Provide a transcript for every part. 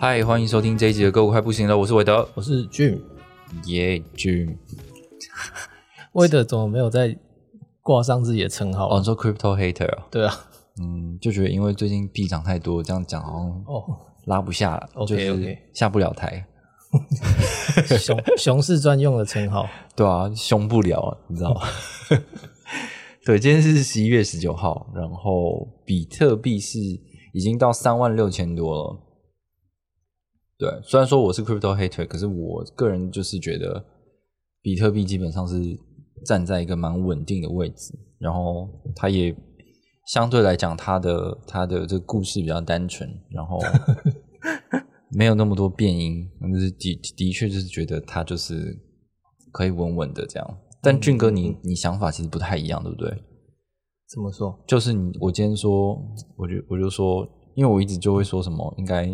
嗨，欢迎收听这一集的《歌舞快不行了》，我是韦德，我是 Jim，耶、Jim。韦德怎么没有在挂上自己的称号？哦，你说 Crypto Hater，哦对啊，嗯，就觉得因为最近币涨太多，这样讲好像哦，拉不下了就是下不了台，熊 熊市专用的称号，对啊，凶不了，你知道吗？对，今天是十一月十九号，然后比特币是已经到三万六千多了。对，虽然说我是 crypto hater，可是我个人就是觉得比特币基本上是站在一个蛮稳定的位置，然后它也相对来讲，它的它的这个故事比较单纯，然后 没有那么多变音，但是的的确就是觉得它就是可以稳稳的这样。但俊哥你，你想法其实不太一样，对不对？怎么说？就是你，我今天说，我就我就说，因为我一直就会说什么，应该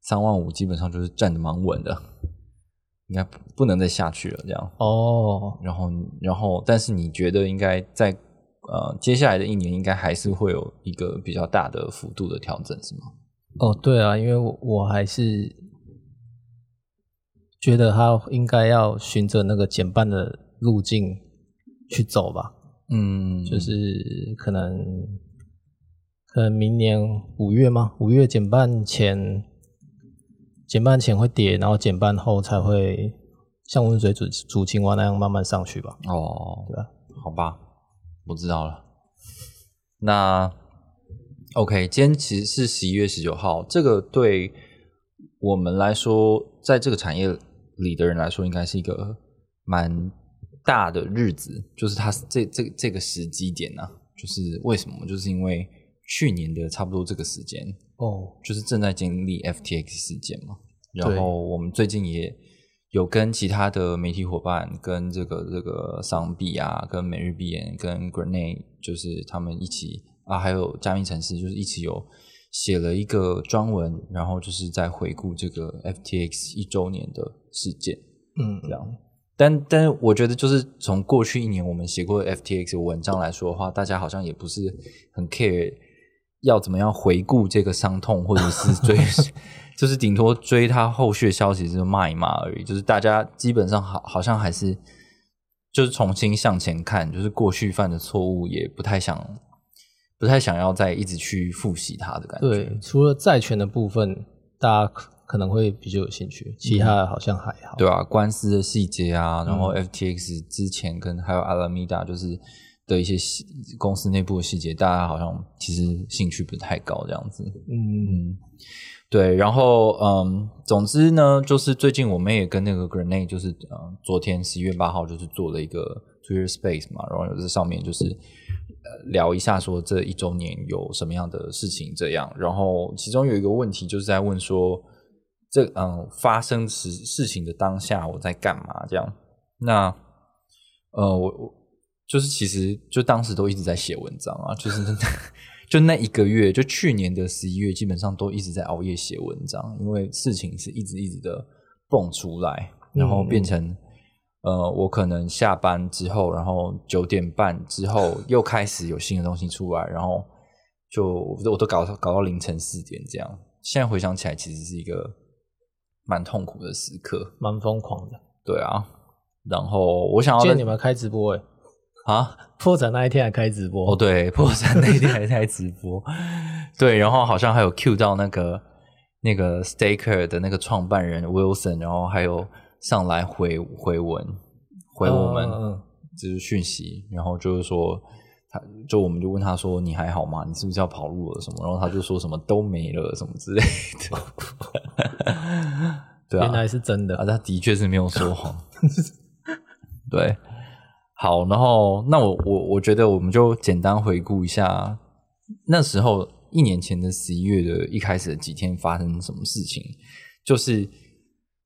三万五基本上就是站的蛮稳的，应该不不能再下去了这样。哦，然后，然后，但是你觉得应该在呃接下来的一年，应该还是会有一个比较大的幅度的调整，是吗？哦，对啊，因为我我还是觉得他应该要循着那个减半的路径去走吧，嗯，就是可能可能明年五月吗？五月减半前，减半前会跌，然后减半后才会像温水煮煮青蛙那样慢慢上去吧。哦，对吧，好吧，我知道了。那 OK，今天其实是十一月十九号，这个对我们来说，在这个产业里的人来说，应该是一个蛮大的日子。就是它这这这个时机点呢、就是为什么？就是因为去年的差不多这个时间，哦，就是正在经历 FTX 事件嘛。然后我们最近也有跟其他的媒体伙伴，跟这个这个桑币啊，跟每日币眼，跟 Grenade，就是他们一起啊，还有加密城市，就是一起有写了一个专文，然后就是在回顾这个 FTX 一周年的事件。嗯，这样。但但是我觉得，就是从过去一年我们写过的 FTX 文章来说的话，大家好像也不是很 care 要怎么样回顾这个伤痛，或者是追 就是顶多追他后续的消息，就是骂一骂而已。就是大家基本上好好像还是就是重新向前看，就是过去犯的错误也不太想不太想要再一直去复习它的感觉。对，除了债权的部分，大家可可能会比较有兴趣，其他的好像还好。对啊，官司的细节啊，然嗯后 FTX 之前跟还有 Alameda 就是的一些细公司内部的细节，大家好像其实兴趣不太高这样子。嗯，对，然后嗯，总之呢，就是最近我们也跟那个 Grenade，就是嗯，昨天十一月八号就是做了一个 Twitter Space 嘛，然后有这上面就是呃聊一下说这一周年有什么样的事情这样，然后其中有一个问题就是在问说，这嗯发生事事情的当下我在干嘛这样，那呃我我就是其实就当时都一直在写文章啊，就是就那一个月，就去年的十一月，基本上都一直在熬夜写文章，因为事情是一直一直的蹦出来，然后变成、呃，我可能下班之后，然后九点半之后 又开始有新的东西出来，然后就我都搞到搞到凌晨四点这样。现在回想起来，其实是一个蛮痛苦的时刻。蛮疯狂的。对啊，然后我想要在今天你们开直播诶，啊，破产那一天还开直播。哦，对，破产那一天还在直播，对，然后好像还有 Q 到那个那个 Staker 的那个创办人 Wilson，然后还有上来回回文回我们就是讯息，然后就是说他就我们就问他说你还好吗？你是不是要跑路了？什么？然后他就说什么都没了什么之类的，对啊，原来是真的。啊，他的确是没有说谎。对，好，然后那我我我觉得我们就简单回顾一下那时候一年前的十一月的一开始的几天发生什么事情，就是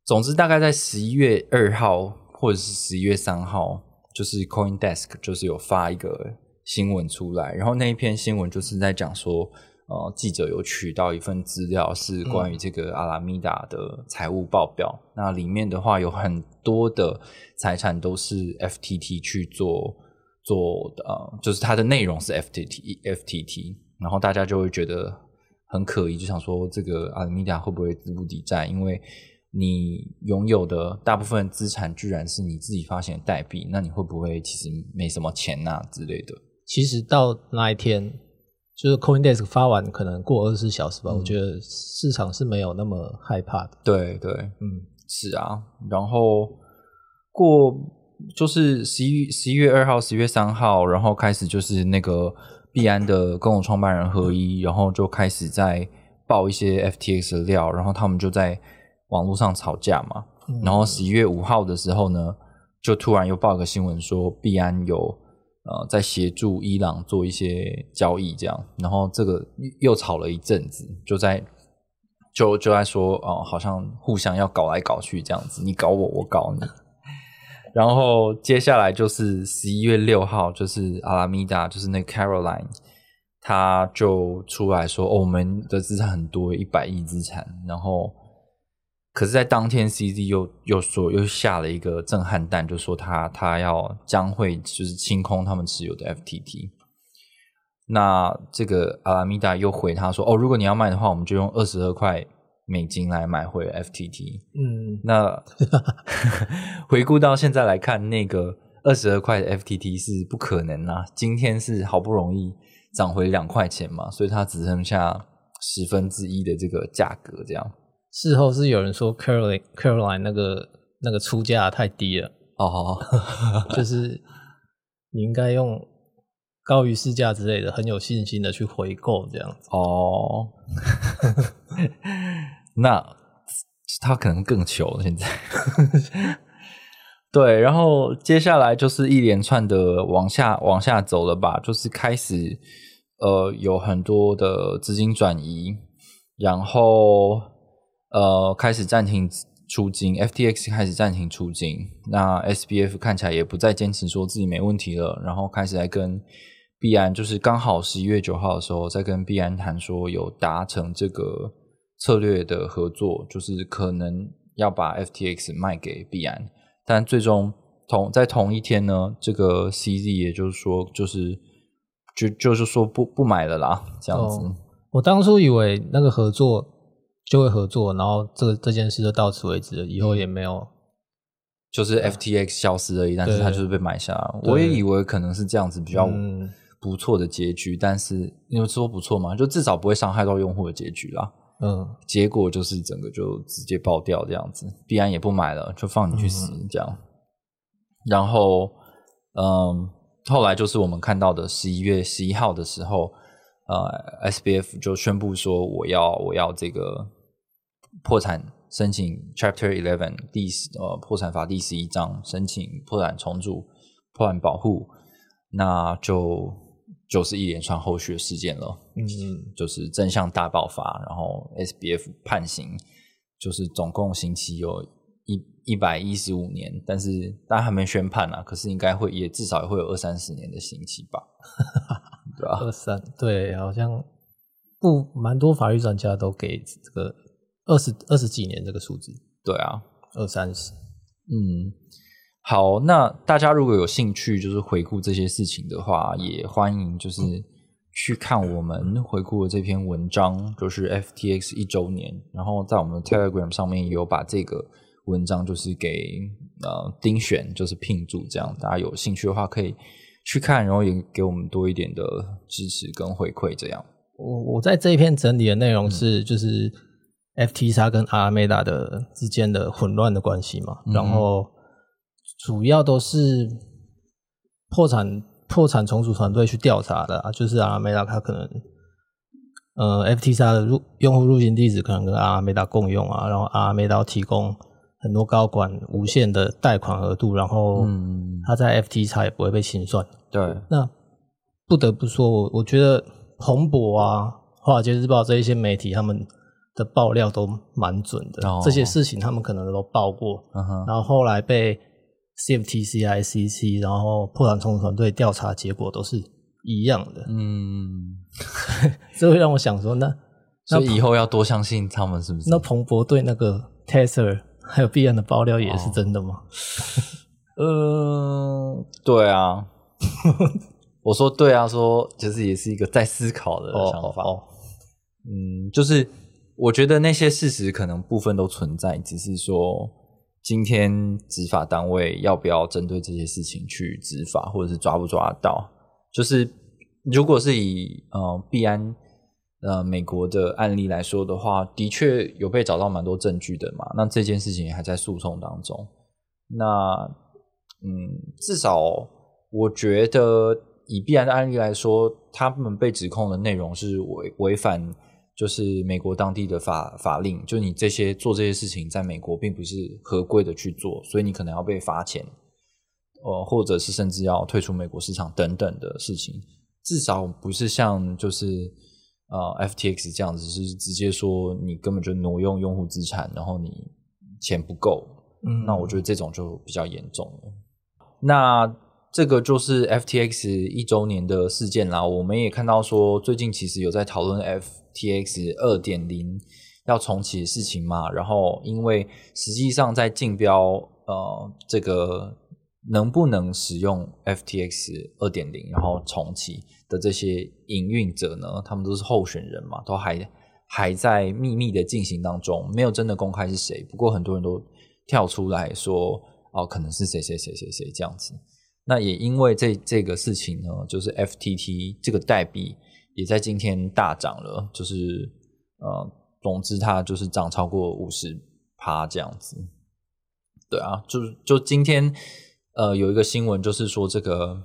总之大概在十一月二号或者是十一月三号，就是 CoinDesk 就是有发一个新闻出来，然后那一篇新闻就是在讲说。呃，记者有取到一份资料，是关于这个阿拉米达的财务报表。那里面的话，有很多的财产都是 FTT 去做做的，呃，就是它的内容是 FTT FTT。然后大家就会觉得很可疑，就想说这个阿拉米达会不会资不抵债？因为你拥有的大部分资产居然是你自己发行的代币，那你会不会其实没什么钱呐之类的？其实到那一天。就是 CoinDesk 发完，可能过二十四小时吧。我觉得市场是没有那么害怕的。对对，嗯，是啊。然后过就是十一十一月二号、十一月三号，然后开始就是那个币安的共同创办人合一，然后就开始在爆一些 FTX 的料，然后他们就在网络上吵架嘛。然后十一月五号的时候呢，就突然又爆个新闻说币安有。呃，在协助伊朗做一些交易，这样，然后这个又吵了一阵子，就在就就在说，哦，好像互相要搞来搞去这样子，你搞我，我搞你。然后接下来就是十一月六号，就是阿拉米达，就是那 Caroline，他就出来说，哦，我们的资产很多，一百亿资产，然后。可是，在当天，CZ 又又说又下了一个震撼弹，就说他他要将会就是清空他们持有的 FTT。那这个阿拉米达又回他说：“哦，如果你要卖的话，我们就用二十二块美金来买回 FTT。”嗯，那 回顾到现在来看，那个二十二块的 FTT 是不可能啦。今天是好不容易涨回两块钱嘛，所以它只剩下十分之一的这个价格，这样。事后是有人说 Caroline Caroline 那个那个出价太低了哦，就是你应该用高于市价之类的，很有信心的去回购这样子哦。那他可能更穷现在。对，然后接下来就是一连串的往下往下走了吧，就是开始呃有很多的资金转移，然后。呃，开始暂停出金，FTX 开始暂停出金，那 SBF 看起来也不再坚持说自己没问题了，然后开始在跟币安，就是刚好十一月九号的时候，在跟币安谈说有达成这个策略的合作，就是可能要把 FTX 卖给币安，但最终同在同一天呢，这个 CZ 也就是说，就是就就是说不不买了啦，这样子。我当初以为那个合作。就会合作，然后这这件事就到此为止了，以后也没有，就是 FTX 消失而已，但是它就是被买下。我也以为可能是这样子比较不错的结局，但是因为说不错嘛，就至少不会伤害到用户的结局啦。嗯，结果就是整个就直接爆掉这样子，必然也不买了，就放你去死这样。然后，嗯，后来就是我们看到的十一月十一号的时候。呃，SBF 就宣布说，我要我要这个破产申请 Chapter Eleven 第呃破产法第十一章申请破产重组、破产保护，那就就是一连串后续的事件了。嗯，就是真相大爆发，然后 SBF 判刑，就是总共刑期有一一百一十五年，但是大家还没宣判啊，可是应该会也至少也会有二三十年的刑期吧。对二三对，好像不蛮多法律专家都给这个二十二十几年这个数字。对啊，二三十。嗯，好，那大家如果有兴趣，就是回顾这些事情的话，也欢迎就是去看我们回顾的这篇文章，就是 FTX 一周年。然后在我们的 Telegram 上面有把这个文章就是给呃丁选，就是聘注，这样大家有兴趣的话可以。去看，然后也给我们多一点的支持跟回馈。这样，我我在这一篇整理的内容是，就是 FTX 跟阿梅达的之间的混乱的关系嘛。然后主要都是破产破产重组团队去调查的啊，就是阿梅达他可能，呃，FTX 的入用户入境地址可能跟阿梅达共用啊，然后阿梅达提供。很多高管无限的贷款额度，然后他在 FT 差也不会被清算。对，那不得不说，我我觉得彭博啊，华尔街日报这一些媒体他们的爆料都蛮准的，哦。这些事情他们可能都报过，嗯，然后后来被 CFTC、ICC，然后破产重组团队调查结果都是一样的，嗯，这会让我想说，那那以以后要多相信他们是不是？那彭博对那个 Tesla 还有必然的爆料也是真的吗？呃，对啊，我说对啊，说就是也是一个在思考的想法。哦嗯，就是我觉得那些事实可能部分都存在，只是说今天执法单位要不要针对这些事情去执法，或者是抓不抓得到。就是如果是以呃必安呃美国的案例来说的话，的确有被找到蛮多证据的嘛。那这件事情还在诉讼当中。那嗯，至少我觉得以必然的案例来说，他们被指控的内容是违违反就是美国当地的法法令，就你这些做这些事情在美国并不是合规的去做，所以你可能要被罚钱，呃，或者是甚至要退出美国市场等等的事情，至少不是像就是呃 FTX 这样子，是直接说你根本就挪用用户资产，然后你钱不够，嗯那我觉得这种就比较严重了。那这个就是 FTX 一周年的事件啦。我们也看到说，最近其实有在讨论 FTX 二点零要重启的事情嘛。然后，因为实际上在竞标呃这个能不能使用 FTX 二点零，然后重启这些营运者呢，他们都是候选人嘛，都还还在秘密的进行当中，没有真的公开是谁。不过很多人都跳出来说，哦，可能是谁谁谁谁谁这样子。那也因为这这个事情呢，就是 FTT 这个代币也在今天大涨了，就是呃，总之它就是涨超过五十趴这样子。对啊，就是就今天呃有一个新闻，就是说这个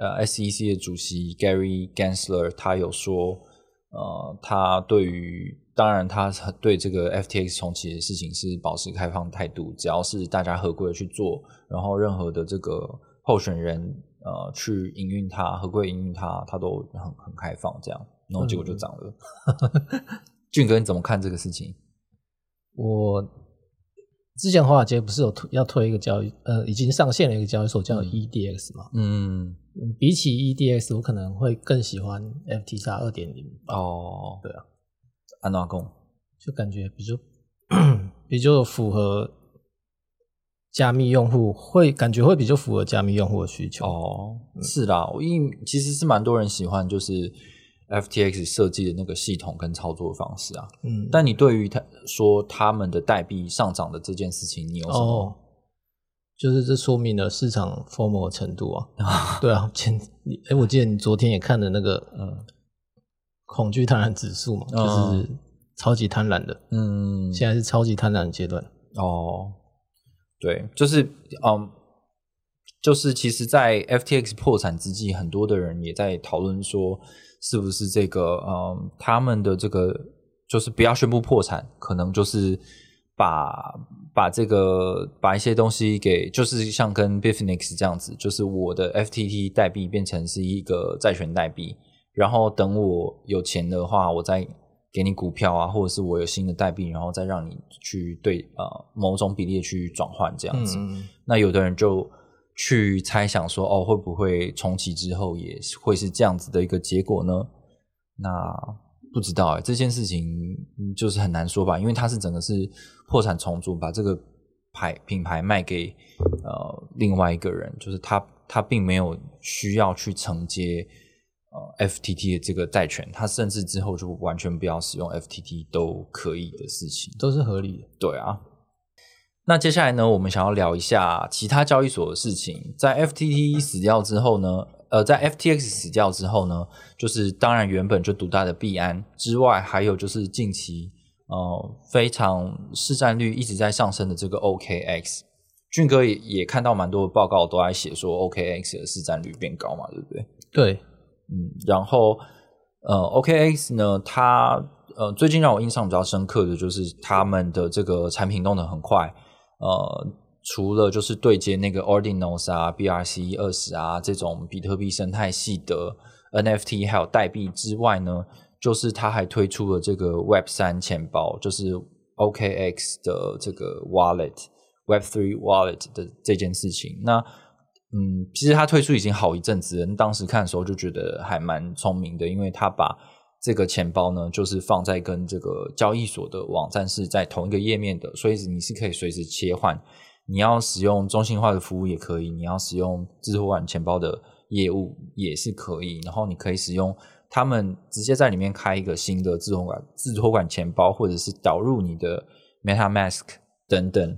呃 SEC 的主席 Gary Gensler 他有说，呃，他对于当然他对这个 FTX 重启的事情是保持开放态度，只要是大家合规的去做，然后任何的这个候选人呃去营运它，合规营运它，他都很很开放这样，然后结果就涨了。俊哥你怎么看这个事情？我之前华尔街不是有推要推一个交易，呃，已经上线了一个交易所叫 EDX 嘛？嗯，嗯比起 EDS，我可能会更喜欢 FTX 二点零，哦，对啊，安娜贡，就感觉比较比较符合加密用户，会感觉会比较符合加密用户的需求。哦，是啦，我因其实是蛮多人喜欢，就是 FTX 设计的那个系统跟操作方式啊。嗯，但你对于他说他们的代币上涨的这件事情，你有什么？哦，就是这说明了市场 formal 的程度啊。对啊，前你哎，我记得你昨天也看了那个嗯恐惧贪婪指数嘛，哦就是超级贪婪的，嗯，现在是超级贪婪的阶段。哦，对，就是嗯，就是其实，在 FTX 破产之际，很多的人也在讨论说，是不是这个嗯，他们的这个就是不要宣布破产，可能就是把把这个把一些东西给，就是像跟 Bitfinex 这样子，就是我的 FTT 代币变成是一个债权代币，然后等我有钱的话，我再给你股票啊，或者是我有新的代币，然后再让你去对呃某种比例去转换这样子。嗯，那有的人就去猜想说，哦，会不会重启之后也会是这样子的一个结果呢？那不知道哎、这件事情嗯就是很难说吧，因为它是整个是破产重组，把这个牌品牌卖给呃另外一个人，就是他他并没有需要去承接呃 FTT 的这个债权，他甚至之后就完全不要使用 FTT 都可以的事情。都是合理的。对啊。那接下来呢，我们想要聊一下其他交易所的事情。在 FTT 死掉之后呢，呃，在 FTX 死掉之后呢，就是当然原本就独大的币安之外，还有就是近期呃非常市占率一直在上升的这个 OKX。俊哥也也看到蛮多的报告都在写说 OKX 的市占率变高嘛，对不对？对，嗯，然后呃，OKX 呢，它呃最近让我印象比较深刻的就是他们的这个产品弄得很快，呃，除了就是对接那个 Ordinals 啊、BRC 二十啊这种比特币生态系的 NFT 还有代币之外呢，就是它还推出了这个 Web 三钱包，就是 OKX 的这个 Wallet Web Three Wallet 的这件事情。那嗯，其实它推出已经好一阵子了，当时看的时候就觉得还蛮聪明的，因为它把这个钱包呢，就是放在跟这个交易所的网站是在同一个页面的，所以你是可以随时切换。你要使用中心化的服务也可以，你要使用自托管钱包的业务也是可以。然后你可以使用他们直接在里面开一个新的自托管自托管钱包，或者是导入你的 MetaMask 等等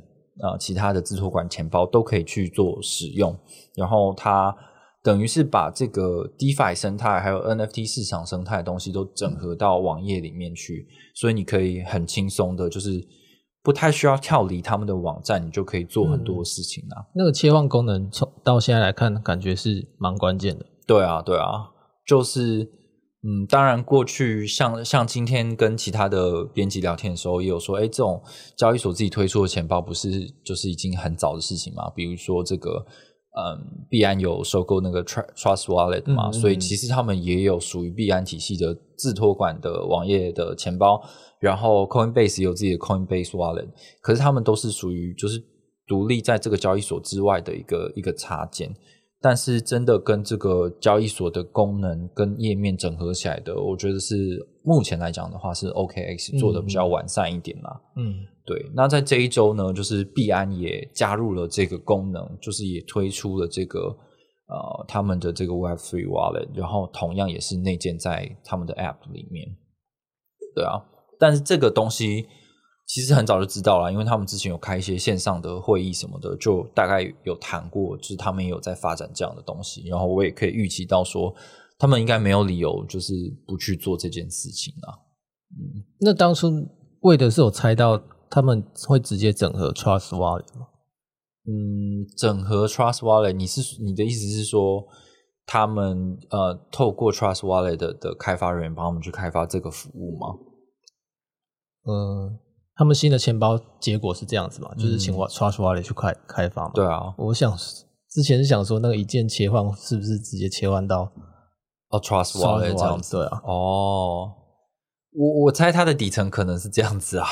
啊其他的自托管钱包都可以去做使用。然后它等于是把这个 DeFi 生态还有 NFT 市场生态的东西都整合到网页里面去，所以你可以很轻松的，就是。不太需要跳离他们的网站，你就可以做很多事情啊。那个切换功能从到现在来看，感觉是蛮关键的。对啊，对啊，就是嗯，当然过去像像今天跟其他的编辑聊天的时候，也有说，哎，这种交易所自己推出的钱包不是就是已经很早的事情嘛？比如说这个。嗯，币安有收购那个 Trust Wallet 嘛，所以其实他们也有属于币安体系的自托管的网页的钱包，然后 Coinbase 有自己的 Coinbase Wallet，可是他们都是属于就是独立在这个交易所之外的一个一个插件。但是真的跟这个交易所的功能跟页面整合起来的，我觉得是目前来讲的话是 OKX 做的比较完善一点啦。嗯，对。那在这一周呢，就是币安也加入了这个功能，就是也推出了这个呃他们的这个 Web3 Wallet，然后同样也是内建在他们的 App 里面。对啊，但是这个东西。其实很早就知道了，因为他们之前有开一些线上的会议什么的，就大概有谈过，就是他们也有在发展这样的东西。然后我也可以预期到说，他们应该没有理由就是不去做这件事情啊。嗯，那当初为的是有猜到他们会直接整合 Trust Wallet 吗？嗯，整合 Trust Wallet，你是你的意思是说，他们呃透过 Trust Wallet 的的开发人员帮我们去开发这个服务吗？嗯。他们新的钱包结果是这样子嘛？就是请 Trust Wallet 去开开发嘛？对啊，我想之前是想说那个一键切换是不是直接切换到哦 Trust Wallet 这样子？对啊，哦，我我猜它的底层可能是这样子啊。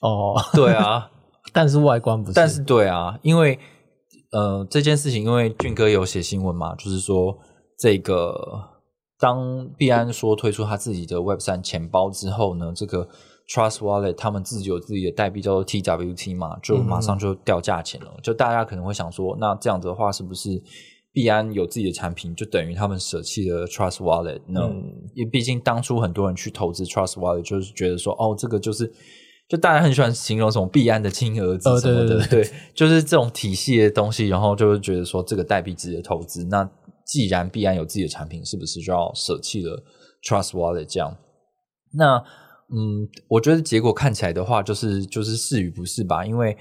哦，对啊，但是外观不是。但是对啊，因为呃这件事情，因为俊哥有写新闻嘛，就是说这个当币安说推出他自己的 Web 三钱包之后呢，这个。Trust Wallet 他们自己有自己的代币叫做 TWT 嘛，就马上就掉价钱了。就大家可能会想说，那这样子的话，是不是币安有自己的产品，就等于他们舍弃了 Trust Wallet？那因为毕竟当初很多人去投资 Trust Wallet，就是觉得说，哦，这个就是就大家很喜欢形容什么币安的亲儿子什么的，对，就是这种体系的东西，然后就会觉得说，这个代币值的投资。那既然币安有自己的产品，是不是就要舍弃了 Trust Wallet？这样，那。嗯，我觉得结果看起来的话，就是就是是与不是吧，因为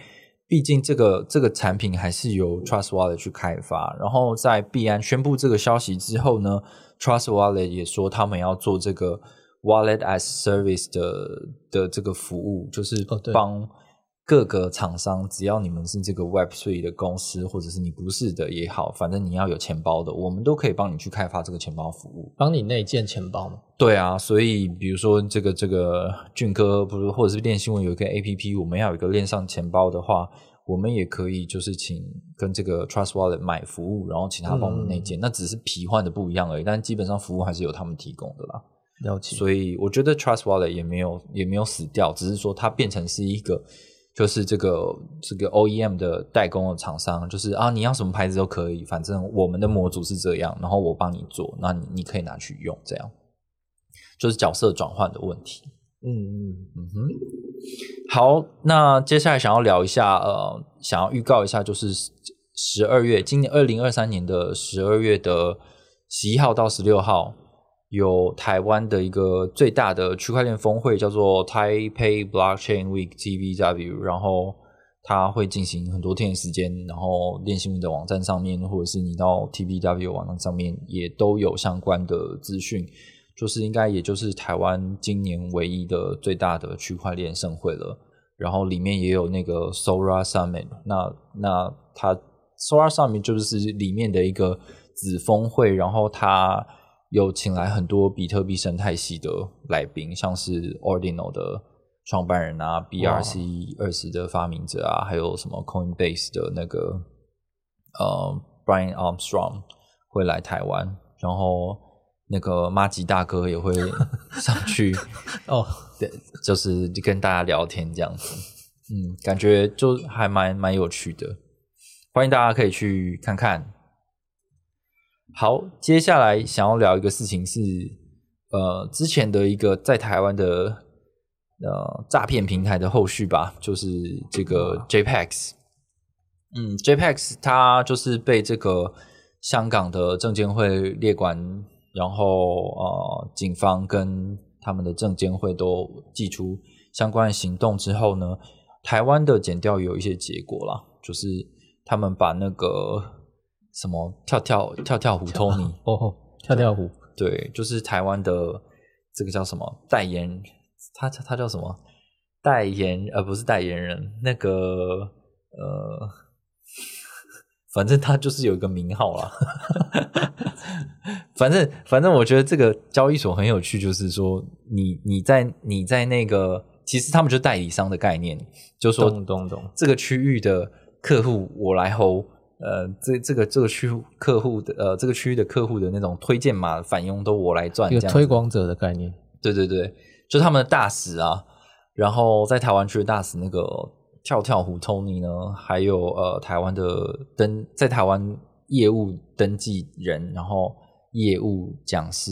毕竟这个这个产品还是由 Trust Wallet 去开发，然后在币安宣布这个消息之后呢，Trust Wallet 也说他们要做这个 Wallet as Service 的的这个服务，就是帮。各个厂商，只要你们是这个 Web Three 的公司，或者是你不是的也好，反正你要有钱包的，我们都可以帮你去开发这个钱包服务，帮你内建钱包吗？对啊，所以比如说这个这个俊哥，不是或者是练新闻有一个 A P P，我们要有一个链上钱包的话，我们也可以就是请跟这个 Trust Wallet 买服务，然后请他帮我们内建，那只是皮换的不一样而已，但基本上服务还是由他们提供的啦。了解。所以我觉得 Trust Wallet 也没有也没有死掉，只是说它变成是一个。就是这个这个 OEM 的代工的厂商，就是啊，你要什么牌子都可以，反正我们的模组是这样，然后我帮你做，那你你可以拿去用，这样就是角色转换的问题。嗯嗯嗯哼，好，那接下来想要聊一下，呃，想要预告一下，就是十二月，今年二零二三年的十二月的十一号到十六号。有台湾的一个最大的区块链峰会，叫做 Taipei Blockchain Week (TBW)，然后它会进行很多天的时间，然后链新闻的网站上面，或者是你到 TBW 网站上面，也都有相关的资讯。就是应该也就是台湾今年唯一的最大的区块链盛会了。然后里面也有那个 Sora Summit，那那它 Sora Summit 就是里面的一个子峰会，然后它。有请来很多比特币生态系的来宾，像是 Ordinal 的创办人啊，BRC 二十的发明者啊，还有什么 Coinbase 的那个呃 Brian Armstrong 会来台湾，然后那个马吉大哥也会 上去哦，对，就是跟大家聊天这样子，嗯，感觉就还蛮蛮有趣的，欢迎大家可以去看看。好，接下来想要聊一个事情是，呃，之前的一个在台湾的呃诈骗平台的后续吧，就是这个 JPEX。嗯，JPEX 它就是被这个香港的证监会列管，然后呃，警方跟他们的证监会都寄出相关的行动之后呢，台湾的检调有一些结果啦，就是他们把那个。什么跳跳跳跳虎托尼哦，跳跳虎，对，就是台湾的这个叫什么代言，他他叫什么代言？呃，不是代言人，那个呃，反正他就是有一个名号啦。反 正反正，我觉得这个交易所很有趣，就是说，你你在你在那个，其实他们就代理商的概念，就说懂懂懂，这个区域的客户我来 hold。呃，这这个这个区客户的呃，这个区域的客户的那种推荐码返佣都我来赚，一个推广者的概念。对对对，就他们的大使啊，然后在台湾区的大使那个跳跳虎 Tony 呢，还有呃台湾的登在台湾业务登记人，然后业务讲师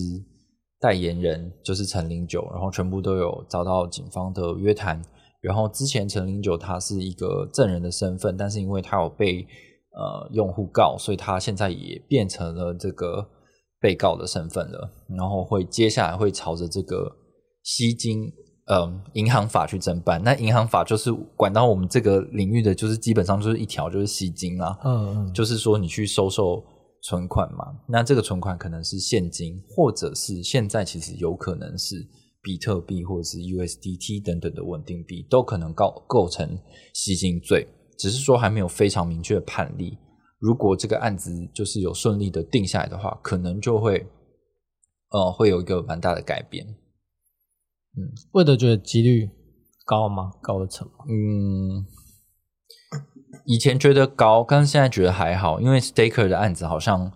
代言人就是陈零九，然后全部都有遭到警方的约谈。然后之前陈零九他是一个证人的身份，但是因为他有被呃，用户告，所以他现在也变成了这个被告的身份了，然后会接下来会朝着这个吸金，嗯，银行法去侦办。那银行法就是管到我们这个领域的，就是基本上就是一条，就是吸金啦。嗯嗯，就是说你去收受存款嘛，那这个存款可能是现金，或者是现在其实有可能是比特币或者是 USDT 等等的稳定币，都可能构构成吸金罪。只是说还没有非常明确的判例。如果这个案子就是有顺利的定下来的话，可能就会，呃，会有一个蛮大的改变。嗯，魏德觉得几率高吗？高的成吗？嗯，以前觉得高，但是现在觉得还好，因为 Staker 的案子好像，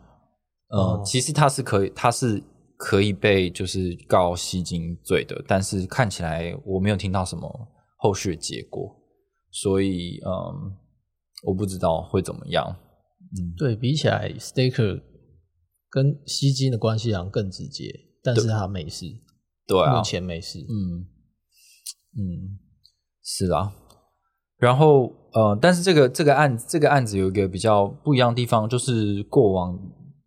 呃，其实他是可以，他是可以被就是告吸金罪的，但是看起来我没有听到什么后续的结果。所以，嗯，我不知道会怎么样。嗯，对比起来，Staker 跟吸金的关系好像更直接，但是他没事。对啊，目前没事。嗯嗯，是啊。然后，呃，但是这个这个案这个案子有一个比较不一样的地方，就是过往，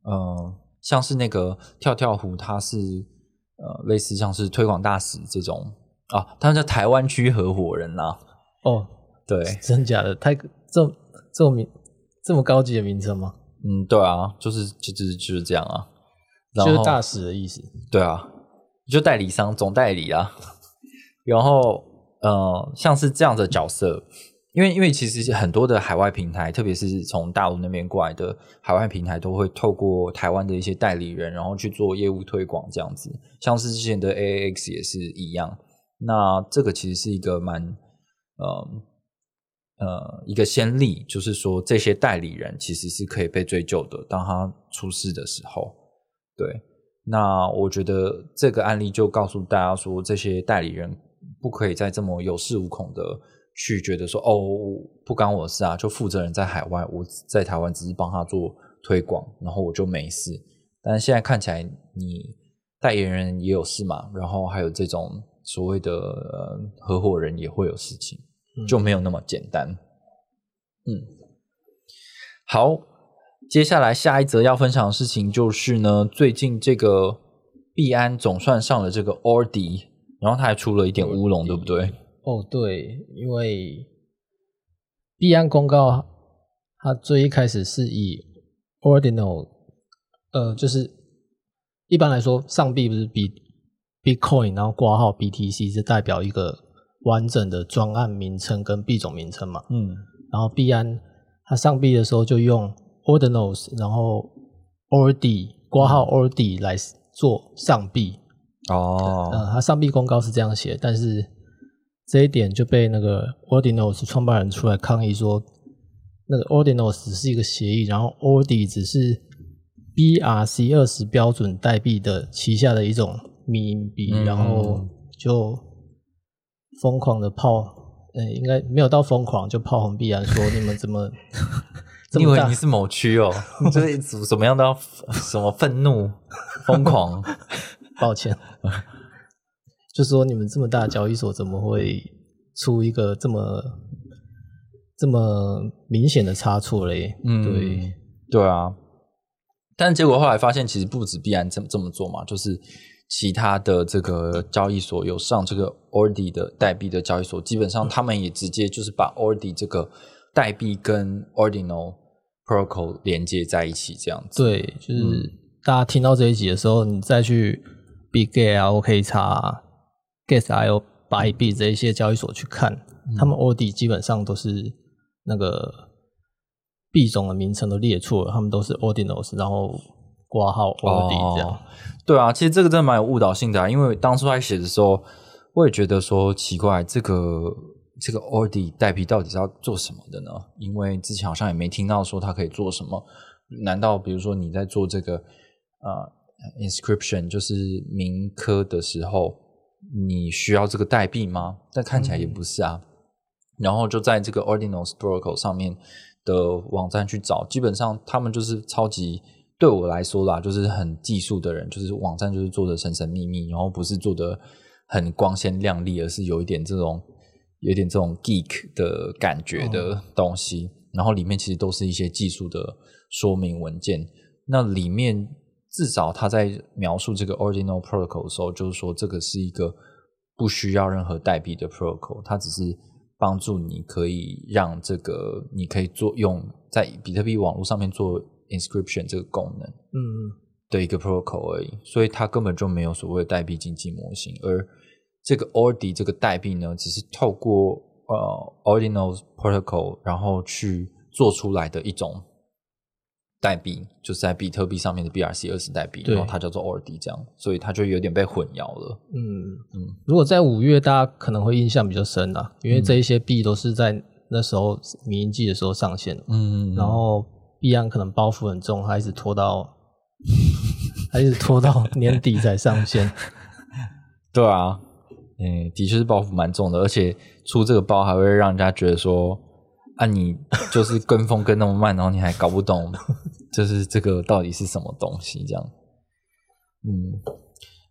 呃，像是那个跳跳虎，他是呃类似像是推广大使这种啊，他叫台湾区合伙人呐。哦。对，真假的太这这么名这么高级的名称吗？嗯，对啊，就是就就是就是这样啊，就是大使的意思。对啊，就代理商总代理啊。然后呃，像是这样的角色，因为因为其实很多的海外平台，特别是从大陆那边过来的海外平台，都会透过台湾的一些代理人，然后去做业务推广这样子。像是之前的 AAX 也是一样。那这个其实是一个蛮呃。呃，一个先例就是说，这些代理人其实是可以被追究的。当他出事的时候，对，那我觉得这个案例就告诉大家说，这些代理人不可以再这么有恃无恐的去觉得说，哦，不关我事啊，就负责人在海外，我在台湾只是帮他做推广，然后我就没事。但现在看起来，你代言人也有事嘛，然后还有这种所谓的合伙人也会有事情。就没有那么简单。嗯，好，接下来下一则要分享的事情就是呢，最近这个币安总算上了这个 ORDI，然后他还出了一点乌龙，对不对？哦，对，因为币安公告，它最一开始是以 Ordinal，呃，就是一般来说上币不是比 Bitcoin，然后挂号 BTC 是代表一个。完整的专案名称跟币种名称嘛，嗯，然后币安它上币的时候就用 Ordinals，然后 ORD 挂号 ORD 来做上币。哦，呃，它上币公告是这样写，但是这一点就被那个 Ordinals 创办人出来抗议说，那个 Ordinals 只是一个协议，然后 Ordi 只是 BRC 二十标准代币的旗下的一种迷因币，嗯然后就疯狂的炮，呃，应该没有到疯狂，就炮轰必然说你们怎么 这么大你以为你是某区哦？你 就是怎怎么样都要什么愤怒、疯狂？抱歉，就说你们这么大的交易所怎么会出一个这么这么明显的差错嘞？嗯，对，对啊。但结果后来发现，其实不止必然这么这么做嘛，就是其他的这个交易所有上这个 Ordi 的代币的交易所，基本上他们也直接就是把 Ordi 这个代币跟 Ordinal Protocol 连接在一起，这样子。对，就是大家听到这一集的时候，你再去 Big Gate 啊、OK 叉、Gas、I O 白币这一些交易所去看，他们 ORDI 基本上都是那个币种的名称都列错了，他们都是 Ordinals，然后挂号 OD 这样。哦对啊，其实这个真的蛮有误导性的、啊，因为当初在写的时候，我也觉得说奇怪，这个这个 Ordi 代币到底是要做什么的呢？因为之前好像也没听到说它可以做什么。难道比如说你在做这个呃 inscription 就是铭刻的时候，你需要这个代币吗？但看起来也不是啊。然后就在这个 Ordinals Protocol 上面的网站去找，基本上他们就是超级对我来说啦，就是很技术的人，就是网站就是做的神神秘秘，然后不是做的很光鲜亮丽，而是有一点这种有一点这种 geek 的感觉的东西。然后里面其实都是一些技术的说明文件。那里面至少他在描述这个 Ordinal Protocol 的时候，就是说这个是一个不需要任何代币的 protocol，它只是帮助你可以让这个你可以做用在比特币网络上面做 inscription 这个功能嗯，的一个 protocol 而已，所以它根本就没有所谓的代币经济模型，而这个 Ordi 这个代币呢，只是透过呃 Ordinal Protocol 然后去做出来的一种代币，就是在比特币上面的 BRC 二十代币，然后它叫做 Ordi 这样，所以它就有点被混淆了。嗯。嗯。嗯，如果在五月，大家可能会印象比较深啦，因为这一些币都是在那时候民营季的时候上线的，嗯，然后币安可能包袱很重，还一直拖到，还一直拖到 年底才上线。对啊，嗯，的确是包袱蛮重的，而且出这个包还会让人家觉得说，啊，你就是跟风跟那么慢，然后你还搞不懂，就是这个到底是什么东西，这样。嗯，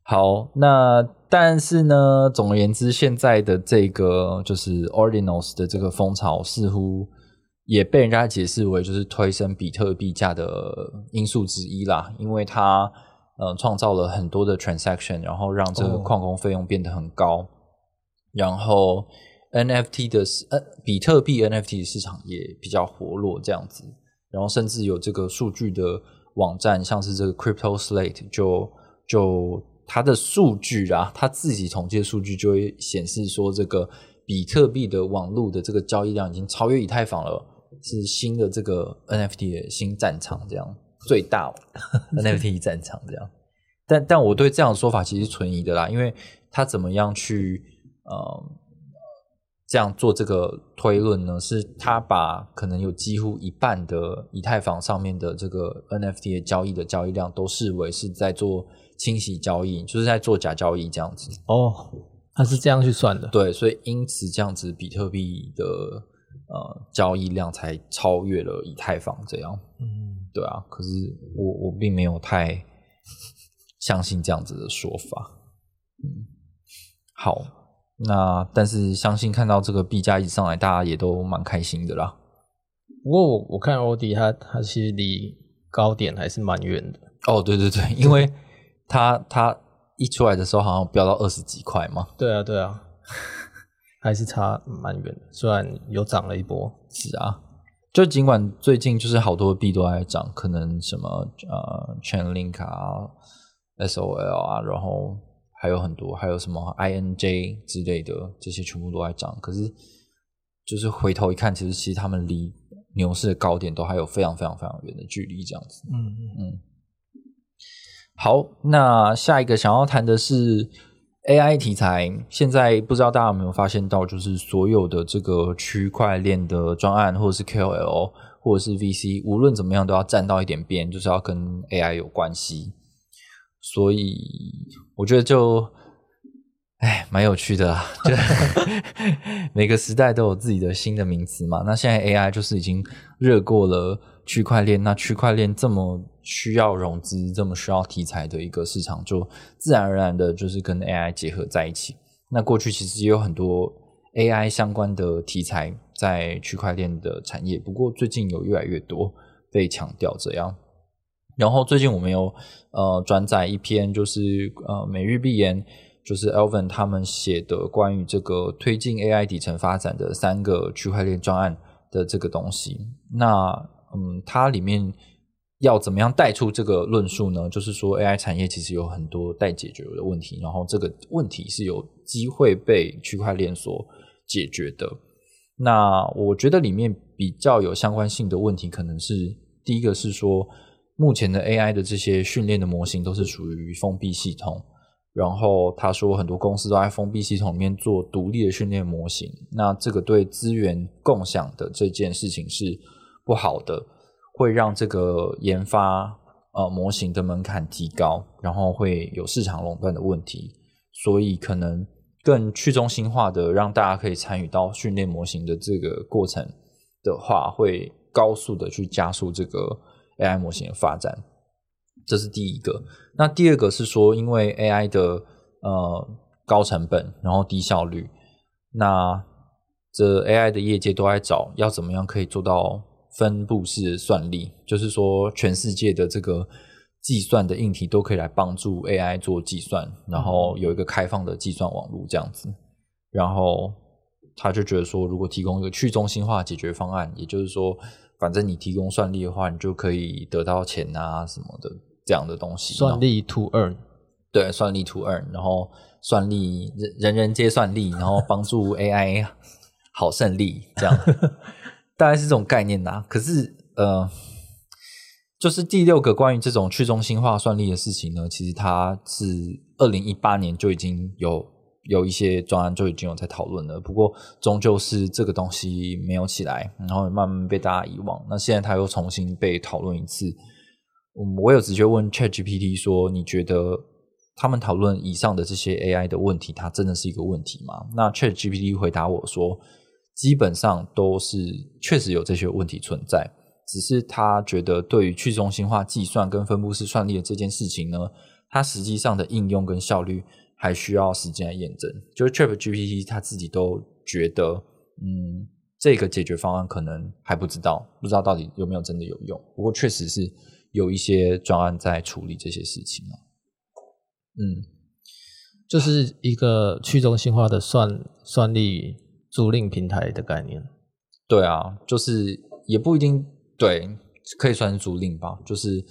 好，那但是呢，总而言之，现在的这个就是 Ordinals 的这个风潮，似乎也被人家解释为就是推升比特币价的因素之一啦，因为它呃创造了很多的 transaction，然后让这个哦。矿工费用变得很高，然后 NFT 的市呃比特币 NFT 的市场也比较活络这样子，然后甚至有这个数据的网站，像是这个 Crypto Slate 就就它的数据啊，它自己统计的数据就会显示说，这个比特币的网络的这个交易量已经超越以太坊了，是新的这个 NFT 的新战场，这样最大 NFT 战场这样。但但我对这样的说法其实存疑的啦，因为他怎么样去呃这样做这个推论呢？是他把可能有几乎一半的以太坊上面的这个 NFT 的交易的交易量都视为是在做清洗交易，就是在做假交易这样子。哦，他是这样去算的。对，所以因此这样子，比特币的呃交易量才超越了以太坊这样。嗯，对啊，可是我我并没有太相信这样子的说法。嗯，好，那但是相信看到这个币价一直上来，大家也都蛮开心的啦。不过我我看欧迪他他其实离高点还是蛮远的。哦，对对对，因为他他一出来的时候好像飙到二十几块嘛。对啊，对啊，还是差蛮远的。虽然有涨了一波，是啊，就尽管最近就是好多币都在涨，可能什么呃 Chainlink 啊、SOL 啊，然后还有很多，还有什么 INJ 之类的，这些全部都在涨。可是就是回头一看，其实其实他们离牛市的高点都还有非常非常非常远的距离，这样子。嗯，嗯，好，那下一个想要谈的是 AI 题材。现在不知道大家有没有发现到，就是所有的这个区块链的专案，或者是 KOL，或者是 VC，无论怎么样都要站到一点边，就是要跟 AI 有关系。所以我觉得就，哎，蛮有趣的啊。就每个时代都有自己的新的名词嘛。那现在 AI 就是已经热过了区块链，那区块链这么。需要融资这么需要题材的一个市场，就自然而然的就是跟 AI 结合在一起。那过去其实也有很多 AI 相关的题材在区块链的产业，不过最近有越来越多被强调这样。然后最近我们有呃转载一篇，就是呃每日必言，就是 Elvin 他们写的关于这个推进 AI 底层发展的三个区块链专案的这个东西。那嗯，它里面。要怎么样带出这个论述呢？就是说，AI 产业其实有很多待解决的问题，然后这个问题是有机会被区块链所解决的。那我觉得里面比较有相关性的问题，可能是第一个是说，目前的 AI 的这些训练的模型都是属于封闭系统，然后他说很多公司都在封闭系统里面做独立的训练模型，那这个对资源共享的这件事情是不好的。会让这个研发呃模型的门槛提高，然后会有市场垄断的问题，所以可能更去中心化的让大家可以参与到训练模型的这个过程的话，会高速的去加速这个 AI 模型的发展，这是第一个。那第二个是说，因为 AI 的呃高成本，然后低效率，那这 AI 的业界都在找要怎么样可以做到。分布式算力，就是说全世界的这个计算的硬体都可以来帮助 AI 做计算，然后有一个开放的计算网络这样子。然后他就觉得说，如果提供一个去中心化解决方案，也就是说，反正你提供算力的话，你就可以得到钱啊什么的这样的东西。算力 to earn，对，算力 to earn，然后算力人人人皆算力，然后帮助 AI 好胜利这样。大概是这种概念呐，可是呃，就是第六个关于这种去中心化算力的事情呢，其实它是二零一八年就已经有有一些专案就已经有在讨论了，不过终究是这个东西没有起来，然后慢慢被大家遗忘。那现在它又重新被讨论一次，我有直接问 Chat GPT 说，你觉得他们讨论以上的这些 AI 的问题，它真的是一个问题吗？那 Chat GPT 回答我说。基本上都是确实有这些问题存在，只是他觉得对于去中心化计算跟分布式算力的这件事情呢，它实际上的应用跟效率还需要时间来验证。就是 Chat GPT 他自己都觉得，嗯，这个解决方案可能还不知道，不知道到底有没有真的有用。不过确实是有一些专案在处理这些事情啊。嗯，就是一个去中心化的算算力。租赁平台的概念，对啊，就是也不一定对，可以算是租赁吧。就是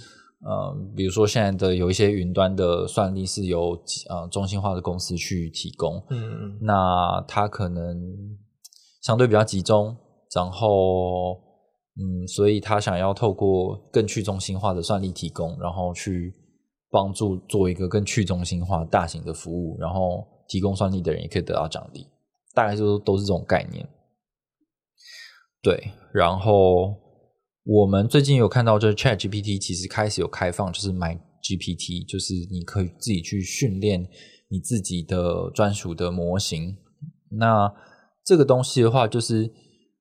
呃，比如说现在的有一些云端的算力是由呃中心化的公司去提供，嗯，那它可能相对比较集中，然后嗯，所以他想要透过更去中心化的算力提供，然后去帮助做一个更去中心化大型的服务，然后提供算力的人也可以得到奖励。大概就都是这种概念，对。然后我们最近有看到，就是 Chat GPT 其实开始有开放，就是买 GPT，就是你可以自己去训练你自己的专属的模型。那这个东西的话，就是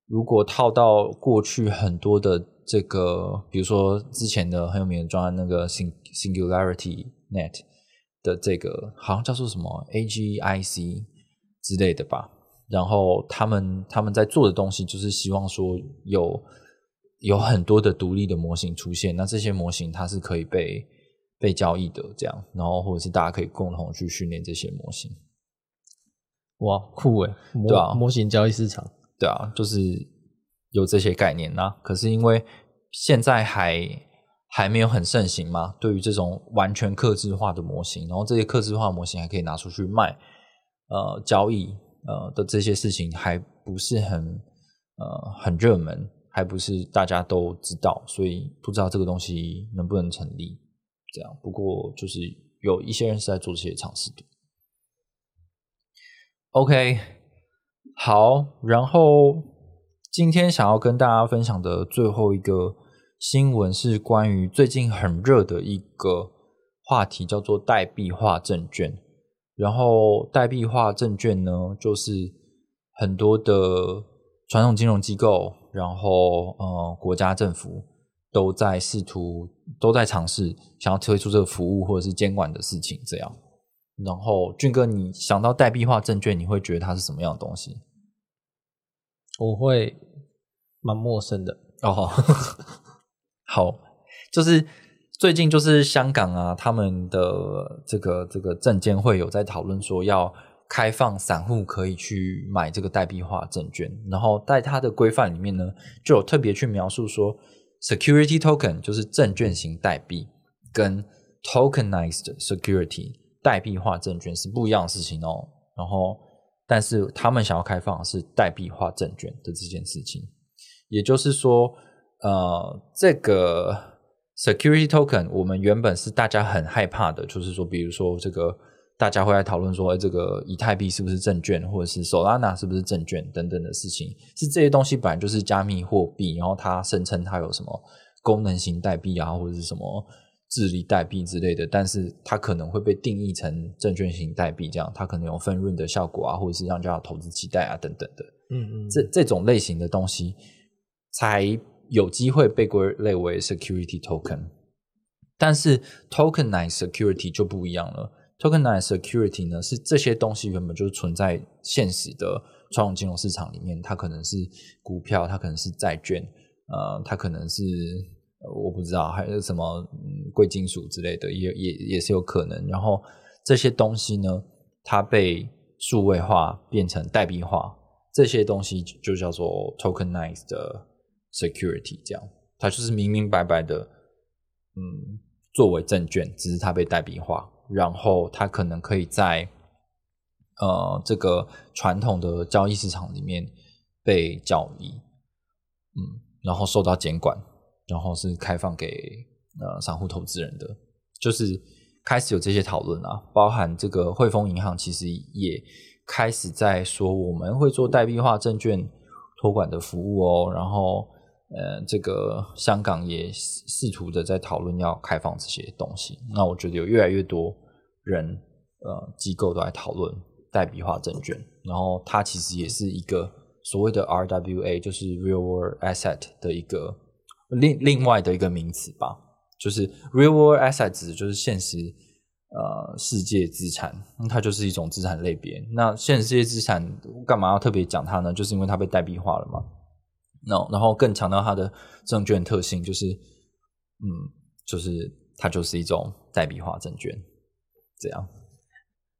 如果套到过去很多的这个，比如说之前的很有名的专案，那个 Singularity Net 的这个，好像叫做什么 AGIC 之类的吧。然后他们他们在做的东西，就是希望说有有很多的独立的模型出现，那这些模型它是可以被被交易的，这样，然后或者是大家可以共同去训练这些模型。哇，酷诶，对啊，模型交易市场，对啊，就是有这些概念啊可是因为现在还还没有很盛行嘛，对于这种完全克制化的模型，然后这些克制化模型还可以拿出去卖，呃，交易。呃的这些事情还不是很呃很热门，还不是大家都知道，所以不知道这个东西能不能成立。这样。不过就是有一些人是在做这些尝试的。OK，好，然后今天想要跟大家分享的最后一个新闻是关于最近很热的一个话题，叫做代币化证券。然后代币化证券呢，就是很多的传统金融机构，然后呃国家政府都在试图都在尝试想要推出这个服务或者是监管的事情，这样。然后俊哥，你想到代币化证券，你会觉得它是什么样的东西？我会蛮陌生的哦。好，就是最近就是香港啊，他们的这个这个证监会有在讨论说要开放散户可以去买这个代币化证券，然后在它的规范里面呢，就有特别去描述说，security token 就是证券型代币，跟 tokenized security。代币化证券是不一样的事情哦，然后，但是他们想要开放是代币化证券的这件事情，也就是说，呃，这个 security token 我们原本是大家很害怕的，就是说，比如说这个大家会来讨论说，这个以太币是不是证券，或者是 Solana 是不是证券等等的事情，是这些东西本来就是加密货币，然后它声称它有什么功能型代币啊，或者是什么。治理代币之类的，但是它可能会被定义成证券型代币，这样它可能有分润的效果啊，或者是让人家投资期待啊等等的。嗯嗯，这这种类型的东西才有机会被归类为 security token。但是 tokenized security 就不一样了。tokenized security 呢，是这些东西原本就是存在现实的传统金融市场里面，它可能是股票，它可能是债券，呃，它可能是。我不知道还有什么贵金属之类的，也也也是有可能。然后这些东西呢，它被数位化变成代币化，这些东西就叫做 tokenized 的 security，这样它就是明明白白的，嗯，作为证券，只是它被代币化，然后它可能可以在呃这个传统的交易市场里面被交易，嗯，然后受到监管。然后是开放给呃散户投资人的，就是开始有这些讨论啊，包含这个汇丰银行其实也开始在说我们会做代币化证券托管的服务哦，然后呃这个香港也试图的在讨论要开放这些东西，那我觉得有越来越多人呃机构都在讨论代币化证券，然后它其实也是一个所谓的 RWA，就是 Real World Asset 的一个。另另外的一个名词吧，就是 real world assets，就是现实呃世界资产，它就是一种资产类别。那现实世界资产干嘛要特别讲它呢？就是因为它被代币化了嘛。那然后更强调它的证券特性，就是嗯，就是它就是一种代币化证券。这样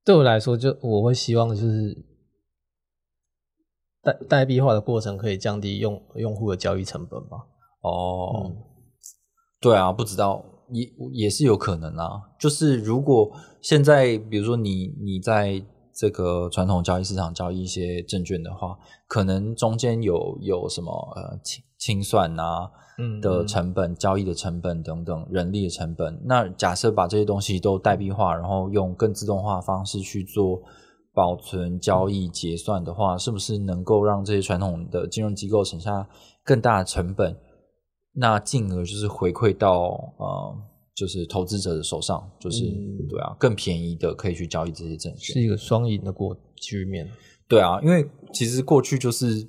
对我来说，就我会希望就是代代币化的过程可以降低用用户的交易成本吧。哦，对啊，不知道也也是有可能啊。就是如果现在，比如说你你在这个传统交易市场交易一些证券的话，可能中间有有什么呃清清算啊的成本、交易的成本等等、人力的成本。那假设把这些东西都代币化，然后用更自动化方式去做保存、交易、结算的话，是不是能够让这些传统的金融机构省下更大的成本？那进而就是回馈到呃，就是投资者的手上，就是对啊，更便宜的可以去交易这些证券，是一个双赢的过局面。对啊，因为其实过去就是，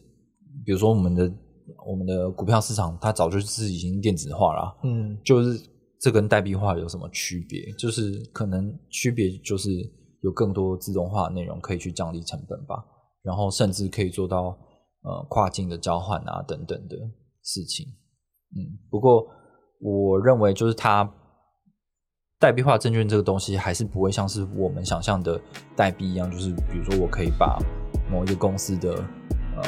比如说我们的我们的股票市场，它早就是已经电子化了，嗯，就是这跟代币化有什么区别？就是可能区别就是有更多自动化内容可以去降低成本吧，然后甚至可以做到呃跨境的交换啊等等的事情。嗯，不过我认为就是它代币化证券这个东西还是不会像是我们想象的代币一样，就是比如说我可以把某一个公司的呃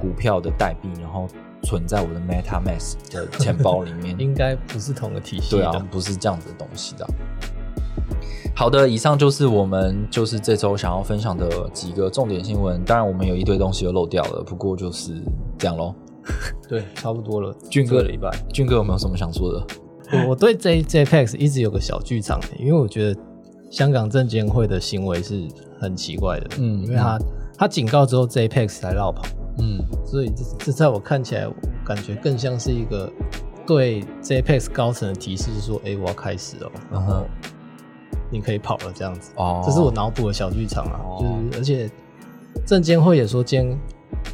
股票的代币，然后存在我的 MetaMask 的钱包里面，应该不是同个体系，对啊，不是这样子的东西的。好的，以上就是我们就是这周想要分享的几个重点新闻。当然，我们有一堆东西又漏掉了，不过就是这样喽。对，差不多了。俊哥的一半，俊哥有没有什么想说的？我我对 J JPEX 一直有个小剧场，因为我觉得香港证监会的行为是很奇怪的，嗯因为他他警告之后 JPEX 才绕跑，嗯所以这这在我看起来，我感觉更像是一个对 JPEX 高层的提示，是说，哎、我要开始哦，然后你可以跑了这样子。哦，这是我脑补的小剧场啊，哦就是而且证监会也说监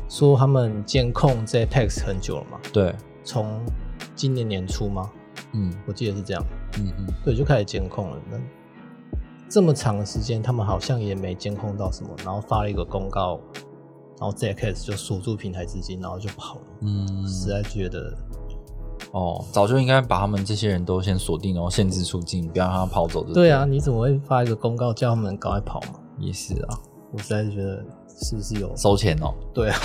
说他们监控 JPEX 很久了嘛，对，从今年年初吗？嗯我记得是这样，嗯嗯对，就开始监控了。那这么长的时间，他们好像也没监控到什么，然后发了一个公告，然后 JPEX 就锁住平台资金，然后就跑了。嗯，实在觉得哦，早就应该把他们这些人都先锁定，然后限制出境，不要让他跑走就对啊，你怎么会发一个公告叫他们赶快跑嘛？也是啊，我实在是觉得是不是有收钱哦，对啊，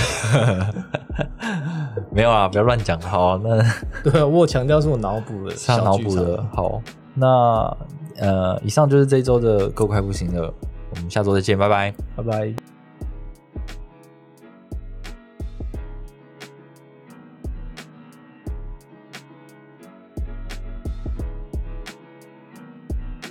没有啊，不要乱讲。好，那 对啊，我有强调是我脑补的，是他脑补的。好，那呃，以上就是这一周的够快不行了，我们下周再见，拜拜。拜拜。